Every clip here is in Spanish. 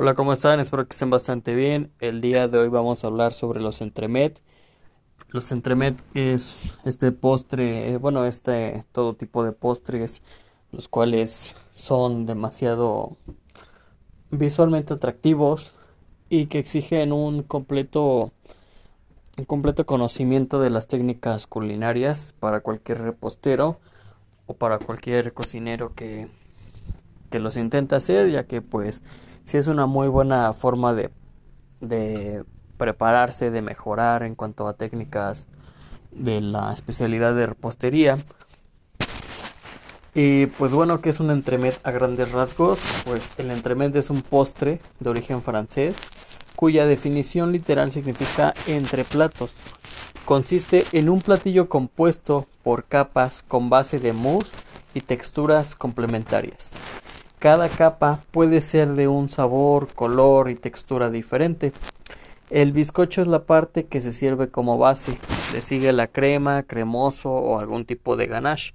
Hola, ¿cómo están? Espero que estén bastante bien. El día de hoy vamos a hablar sobre los entremet. Los entremet es este postre, eh, bueno, este todo tipo de postres, los cuales son demasiado visualmente atractivos y que exigen un completo un completo conocimiento de las técnicas culinarias para cualquier repostero o para cualquier cocinero que, que los intenta hacer, ya que pues sí es una muy buena forma de, de prepararse, de mejorar en cuanto a técnicas de la especialidad de repostería. Y pues bueno, ¿qué es un entremet a grandes rasgos? Pues el entremet es un postre de origen francés cuya definición literal significa entre platos. Consiste en un platillo compuesto por capas con base de mousse y texturas complementarias. Cada capa puede ser de un sabor, color y textura diferente. El bizcocho es la parte que se sirve como base. Le sigue la crema, cremoso o algún tipo de ganache.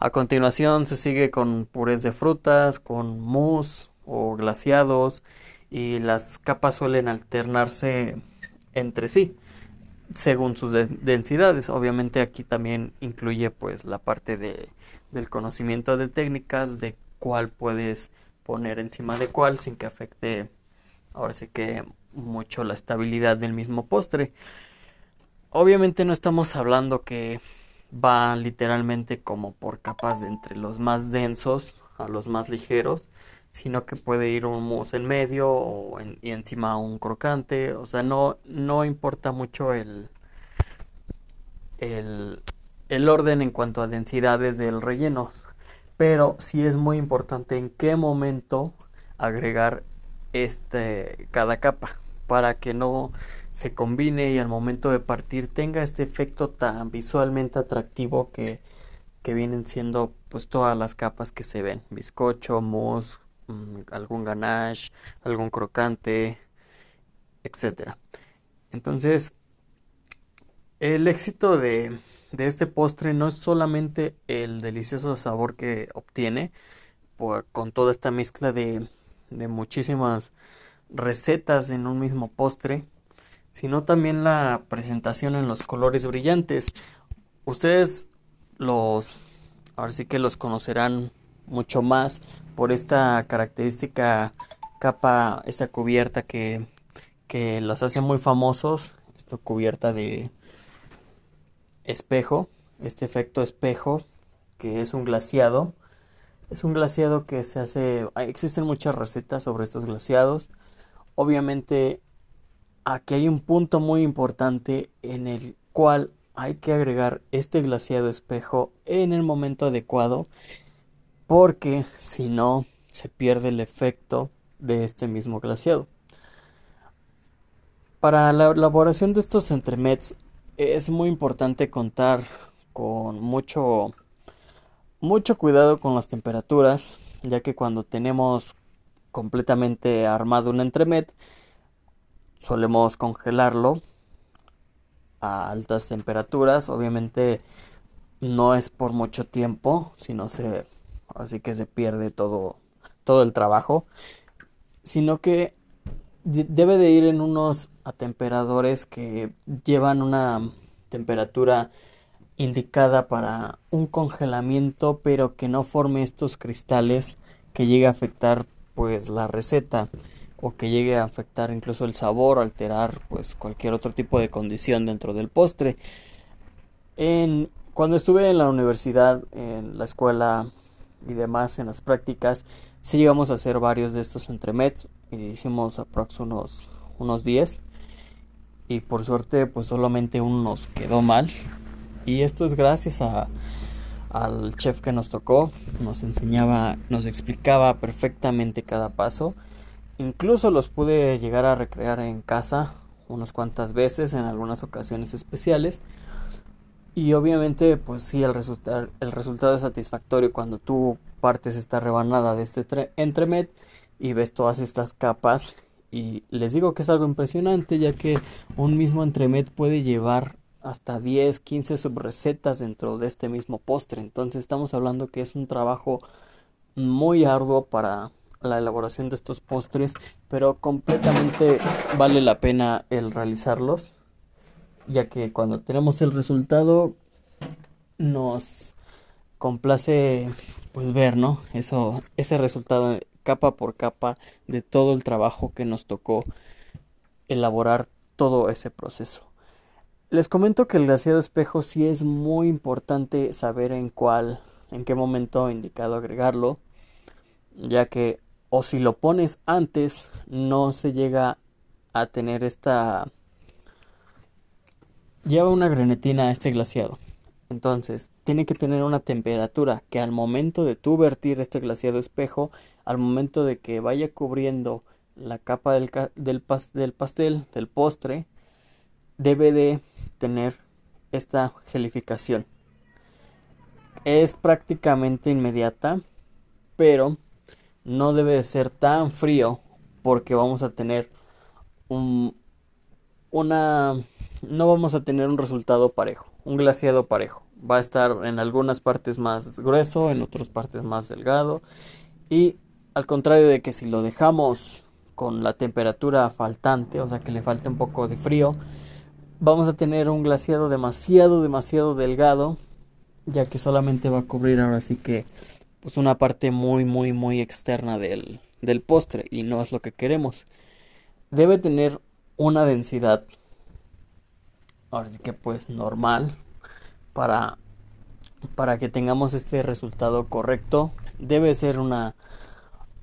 A continuación se sigue con purés de frutas, con mousse o glaciados y las capas suelen alternarse entre sí según sus densidades. Obviamente aquí también incluye pues la parte de, del conocimiento de técnicas de cuál puedes poner encima de cuál sin que afecte ahora sí que mucho la estabilidad del mismo postre. Obviamente no estamos hablando que va literalmente como por capas de entre los más densos a los más ligeros, sino que puede ir un mousse en medio o y encima un crocante, o sea, no, no importa mucho el, el, el orden en cuanto a densidades del relleno, pero sí es muy importante en qué momento agregar este cada capa para que no se combine y al momento de partir tenga este efecto tan visualmente atractivo que, que vienen siendo pues todas las capas que se ven. Bizcocho mousse mm, algún ganache algún crocante etcétera. Entonces el éxito de de este postre no es solamente el delicioso sabor que obtiene con toda esta mezcla de, de muchísimas recetas en un mismo postre, sino también la presentación en los colores brillantes. Ustedes los, ahora sí que los conocerán mucho más por esta característica capa, esta cubierta que, que los hace muy famosos, esta cubierta de, espejo, este efecto espejo, que es un glaciado. Es un glaciado que se hace, existen muchas recetas sobre estos glaciados. Obviamente aquí hay un punto muy importante en el cual hay que agregar este glaciado espejo en el momento adecuado porque si no se pierde el efecto de este mismo glaciado. Para la elaboración de estos entremets es muy importante contar con mucho mucho cuidado con las temperaturas, ya que cuando tenemos completamente armado un entremet solemos congelarlo a altas temperaturas, obviamente no es por mucho tiempo, sino se así que se pierde todo todo el trabajo, sino que debe de ir en unos atemperadores que llevan una temperatura indicada para un congelamiento pero que no forme estos cristales que llegue a afectar pues la receta o que llegue a afectar incluso el sabor alterar pues cualquier otro tipo de condición dentro del postre. En cuando estuve en la universidad en la escuela y demás en las prácticas si llegamos a hacer varios de estos entremets hicimos aprox unos unos 10 y por suerte pues solamente uno nos quedó mal y esto es gracias a al chef que nos tocó nos enseñaba nos explicaba perfectamente cada paso incluso los pude llegar a recrear en casa unas cuantas veces en algunas ocasiones especiales y obviamente pues sí el, el resultado es satisfactorio cuando tú partes esta rebanada de este entremet y ves todas estas capas y les digo que es algo impresionante ya que un mismo entremet puede llevar hasta 10, 15 subrecetas dentro de este mismo postre. Entonces estamos hablando que es un trabajo muy arduo para la elaboración de estos postres, pero completamente vale la pena el realizarlos, ya que cuando tenemos el resultado nos complace pues ver, ¿no? Eso ese resultado capa por capa de todo el trabajo que nos tocó elaborar todo ese proceso. Les comento que el glaseado espejo sí es muy importante saber en cuál, en qué momento indicado agregarlo, ya que o si lo pones antes no se llega a tener esta lleva una grenetina a este glaciado. Entonces, tiene que tener una temperatura que al momento de tú vertir este glaciado espejo, al momento de que vaya cubriendo la capa del, del, del pastel, del postre, debe de tener esta gelificación. Es prácticamente inmediata, pero no debe de ser tan frío porque vamos a tener un, una no vamos a tener un resultado parejo, un glaciado parejo. Va a estar en algunas partes más grueso, en otras partes más delgado y al contrario de que si lo dejamos con la temperatura faltante, o sea que le falte un poco de frío, vamos a tener un glaciado demasiado demasiado delgado, ya que solamente va a cubrir ahora sí que pues una parte muy muy muy externa del, del postre y no es lo que queremos. Debe tener una densidad ahora sí que pues normal para para que tengamos este resultado correcto. Debe ser una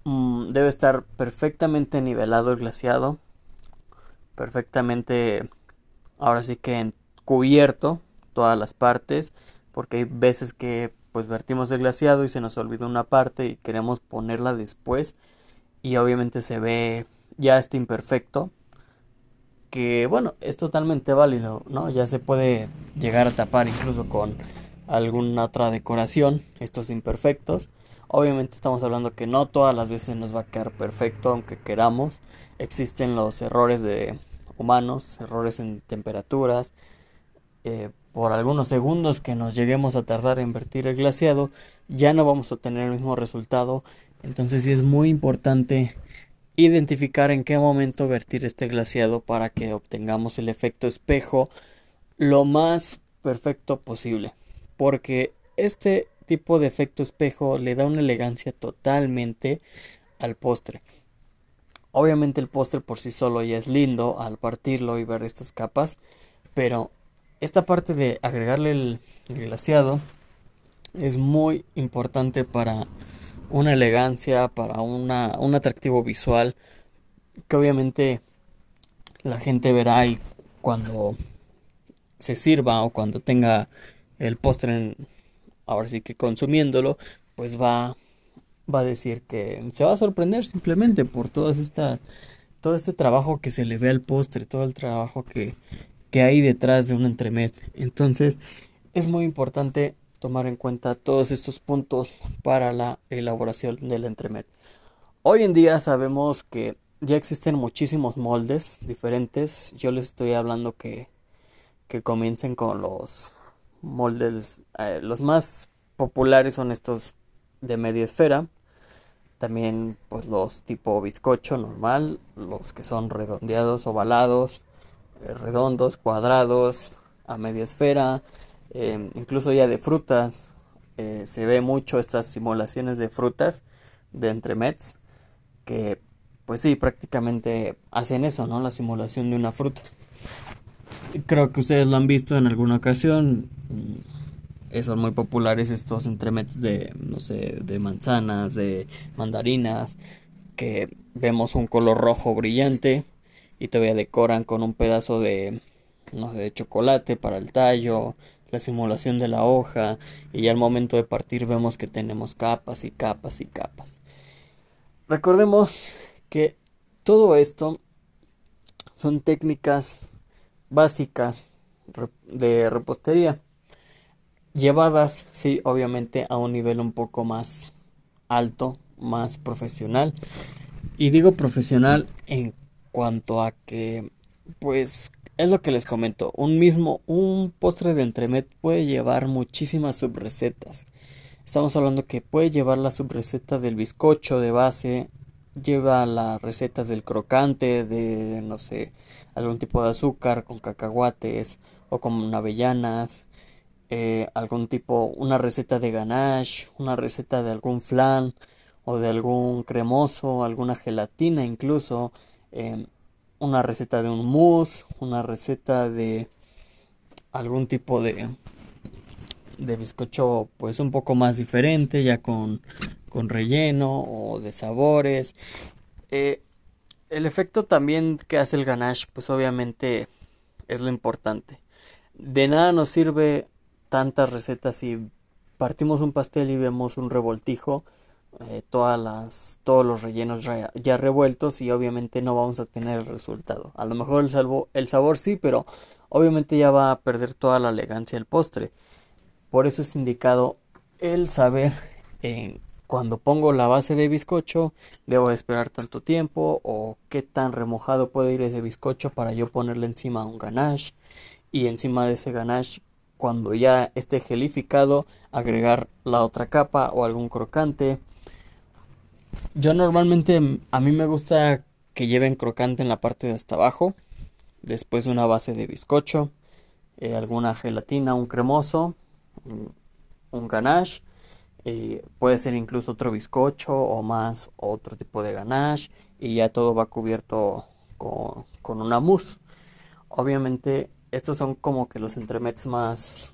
mm, debe estar perfectamente nivelado el glaciado perfectamente ahora sí que cubierto todas las partes porque hay veces que pues vertimos el glaciado y se nos olvidó una parte y queremos ponerla después y obviamente se ve ya está imperfecto que bueno, es totalmente válido, ¿no? Ya se puede llegar a tapar incluso con alguna otra decoración estos imperfectos. Obviamente estamos hablando que no todas las veces nos va a quedar perfecto aunque queramos. Existen los errores de humanos, errores en temperaturas. Eh, por algunos segundos que nos lleguemos a tardar en vertir el glaciado, ya no vamos a tener el mismo resultado. Entonces sí es muy importante identificar en qué momento vertir este glaciado para que obtengamos el efecto espejo lo más perfecto posible. Porque este tipo de efecto espejo le da una elegancia totalmente al postre. Obviamente el postre por sí solo ya es lindo al partirlo y ver estas capas, pero esta parte de agregarle el, glaciado es muy importante para una elegancia, para una, un atractivo visual que obviamente la gente verá y cuando se sirva o cuando tenga el postre ahora sí que consumiéndolo pues va va a decir que se va a sorprender simplemente por todo esta todo este trabajo que se le ve al postre todo el trabajo que, que hay detrás de un entremet. Entonces es muy importante tomar en cuenta todos estos puntos para la elaboración del entremet. Hoy en día sabemos que ya existen muchísimos moldes diferentes. Yo les estoy hablando que, que comiencen con los moldes, eh, los más populares son estos de media esfera. También pues los tipo bizcocho normal, los que son redondeados, ovalados, eh, redondos, cuadrados, a media esfera, Em, incluso ya de frutas, eh, se ve mucho estas simulaciones de frutas de entremets, que pues sí, prácticamente hacen eso, ¿no? La simulación de una fruta. Creo que ustedes lo han visto en alguna ocasión. Eh, son muy populares estos entremets de, no sé, de manzanas, de mandarinas, que vemos un color rojo brillante y todavía decoran con un pedazo de, no sé, de chocolate para el tallo, la simulación de la hoja y ya al momento de partir vemos que tenemos capas y capas y capas. Recordemos que todo esto son técnicas básicas de repostería llevadas, sí, obviamente a un nivel un poco más alto, más profesional. Y digo profesional en cuanto a que, pues, es lo que les comento, un mismo, un postre de entremet puede llevar muchísimas subrecetas. Estamos hablando que puede llevar la subreceta del bizcocho de base, lleva la receta del crocante, de no sé, algún tipo de azúcar con cacahuates o con avellanas, eh, algún tipo, una receta de ganache, una receta de algún flan o de algún cremoso, alguna gelatina incluso, em, una receta de un mousse, una receta de algún tipo de de bizcocho pues un poco más diferente ya con, con relleno o de sabores. Eh, el efecto también que hace el ganache pues obviamente es lo importante. De nada nos sirve tantas recetas si partimos un pastel y vemos un revoltijo eh, todas las, todos los rellenos ya, revueltos y obviamente no vamos a tener el resultado. A lo mejor el, sabor sí, pero obviamente ya va a perder toda la elegancia del postre. Por eso es indicado el saber en cuando pongo la base de bizcocho debo esperar tanto tiempo o qué tan remojado puede ir ese bizcocho para yo ponerle encima un ganache y encima de ese ganache cuando ya esté gelificado agregar la otra capa o algún crocante yo normalmente mm, a mí me gusta que lleven crocante en la parte de hasta abajo, después una base de bizcocho, eh, alguna gelatina, un cremoso, un, ganache, eh, puede ser incluso otro bizcocho o más otro tipo de ganache y ya todo va cubierto con, con una mousse. Obviamente estos son como que los entremets más,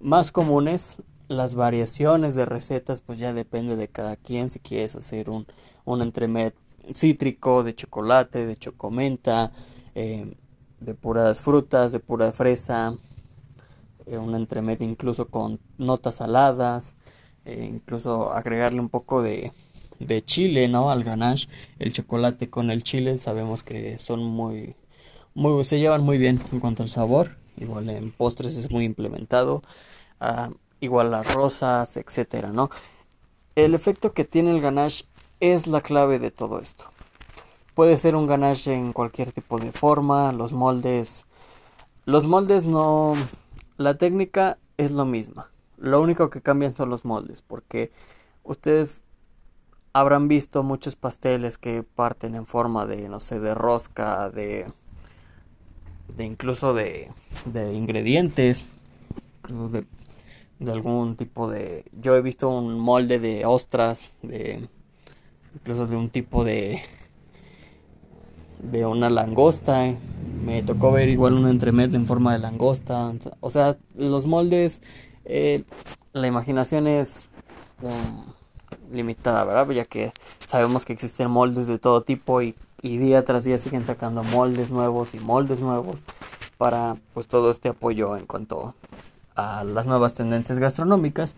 más comunes las variaciones de recetas pues ya depende de cada quien si quieres hacer un, un entremet cítrico de chocolate de chocomenta eh, de puras frutas de pura fresa eh, un entremet incluso con notas saladas eh, incluso agregarle un poco de, de chile no al ganache. El chocolate con el chile sabemos que son muy muy se llevan muy bien en cuanto al sabor. Igual en postres es muy implementado. Ah, igual las rosas, etcétera, ¿no? El efecto que tiene el ganache es la clave de todo esto. Puede ser un ganache en cualquier tipo de forma, los moldes los moldes no la técnica es lo misma. Lo único que cambian son los moldes, porque ustedes habrán visto muchos pasteles que parten en forma de no sé, de rosca, de de incluso de de ingredientes, de de algún tipo de yo he visto un molde de ostras de incluso de un tipo de de una langosta. Me tocó ver igual un entremet en forma de langosta. O sea los moldes eh, la imaginación es um, limitada verdad ya que sabemos que existen moldes de todo tipo y, y día tras día siguen sacando moldes nuevos y moldes nuevos para pues todo este apoyo en cuanto las nuevas tendencias gastronómicas.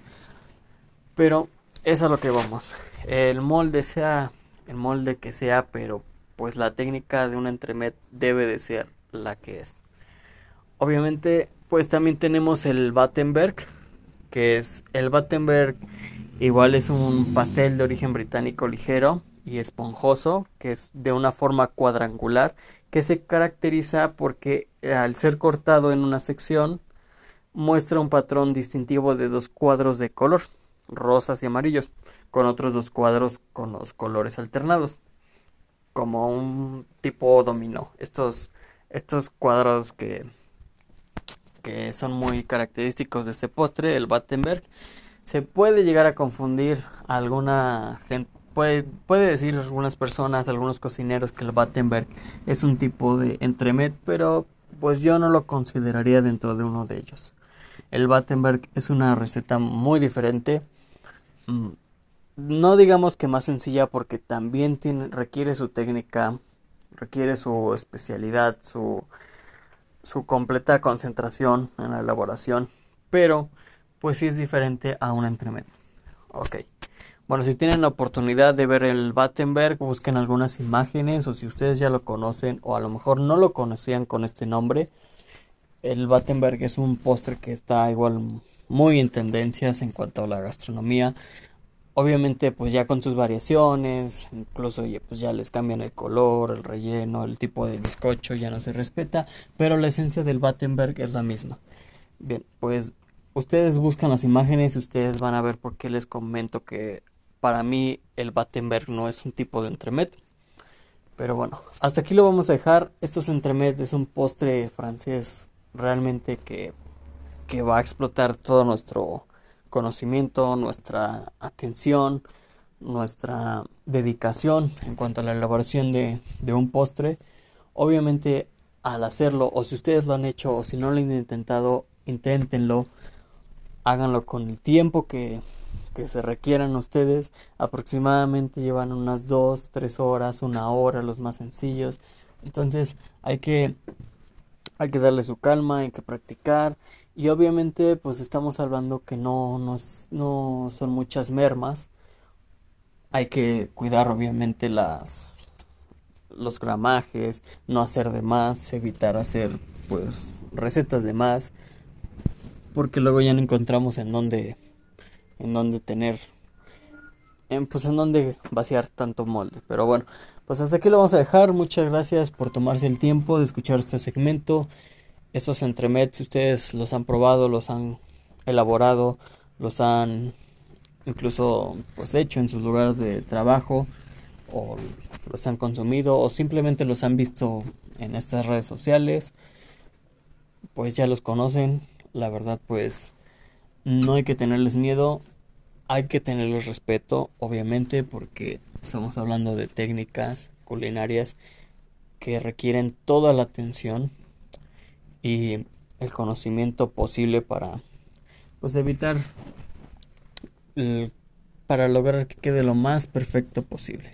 Pero es a lo que vamos. El molde sea el molde que sea, pero pues la técnica de un entremet debe de ser la que es. Obviamente, pues también tenemos el Battenberg, que es el Battenberg igual es un pastel de origen británico ligero y esponjoso, que es de una forma cuadrangular, que se caracteriza porque al ser cortado en una sección muestra un patrón distintivo de dos cuadros de color, rosas y amarillos, con otros dos cuadros con los colores alternados, como un tipo dominó. Estos, estos cuadros que, que son muy característicos de este postre, el Battenberg, se puede llegar a confundir alguna gente. Puede, puede decir algunas personas, algunos cocineros que el Battenberg es un tipo de entremet, pero pues yo no lo consideraría dentro de uno de ellos. El Battenberg es una receta muy diferente. Mm, no digamos que más sencilla porque también requiere su técnica, requiere su especialidad, su, su completa concentración en la elaboración. Pero pues sí es diferente a un entremet. Ok. Bueno, si tienen la oportunidad de ver el Battenberg, busquen algunas imágenes o si ustedes ya lo conocen o a lo mejor no lo conocían con este nombre, el Battenberg es un postre que está igual muy en tendencias en cuanto a la gastronomía. Obviamente pues ya con sus variaciones, incluso pues ya les cambian el color, el relleno, el tipo de bizcocho ya no se respeta, pero la esencia del Battenberg es la misma. Bien, pues ustedes buscan las imágenes y ustedes van a ver por qué les comento que para mí el Battenberg no es un tipo de entremet. Pero bueno, hasta aquí lo vamos a dejar. Estos entremet es un postre francés realmente que, que va a explotar todo nuestro conocimiento, nuestra atención, nuestra dedicación en cuanto a la elaboración de, un postre. Obviamente al hacerlo, o si ustedes lo han hecho, o si no lo han intentado, inténtenlo, háganlo con el tiempo que, que se requieran ustedes. Aproximadamente llevan unas 2, 3 horas, una hora, los más sencillos. Entonces hay que, hay que darle su calma, hay que practicar. Y obviamente pues estamos hablando que no, no, no son muchas mermas. Hay que cuidar obviamente las los gramajes, no hacer de más, evitar hacer pues recetas de más, porque luego ya no encontramos en dónde en dónde tener pues en dónde vaciar tanto molde, pero bueno, pues hasta aquí lo vamos a dejar. Muchas gracias por tomarse el tiempo de escuchar este segmento. Estos entremets, si ustedes los han probado, los han elaborado, los han incluso pues hecho en sus lugares de trabajo o los han consumido o simplemente los han visto en estas redes sociales, pues ya los conocen. La verdad, pues no hay que tenerles miedo, hay que tenerles respeto, obviamente, porque estamos hablando de técnicas culinarias que requieren toda la atención y el conocimiento posible para pues evitar para lograr que quede lo más perfecto posible.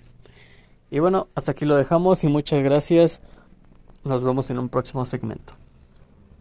Y bueno, hasta aquí lo dejamos y muchas gracias. Nos vemos en un próximo segmento.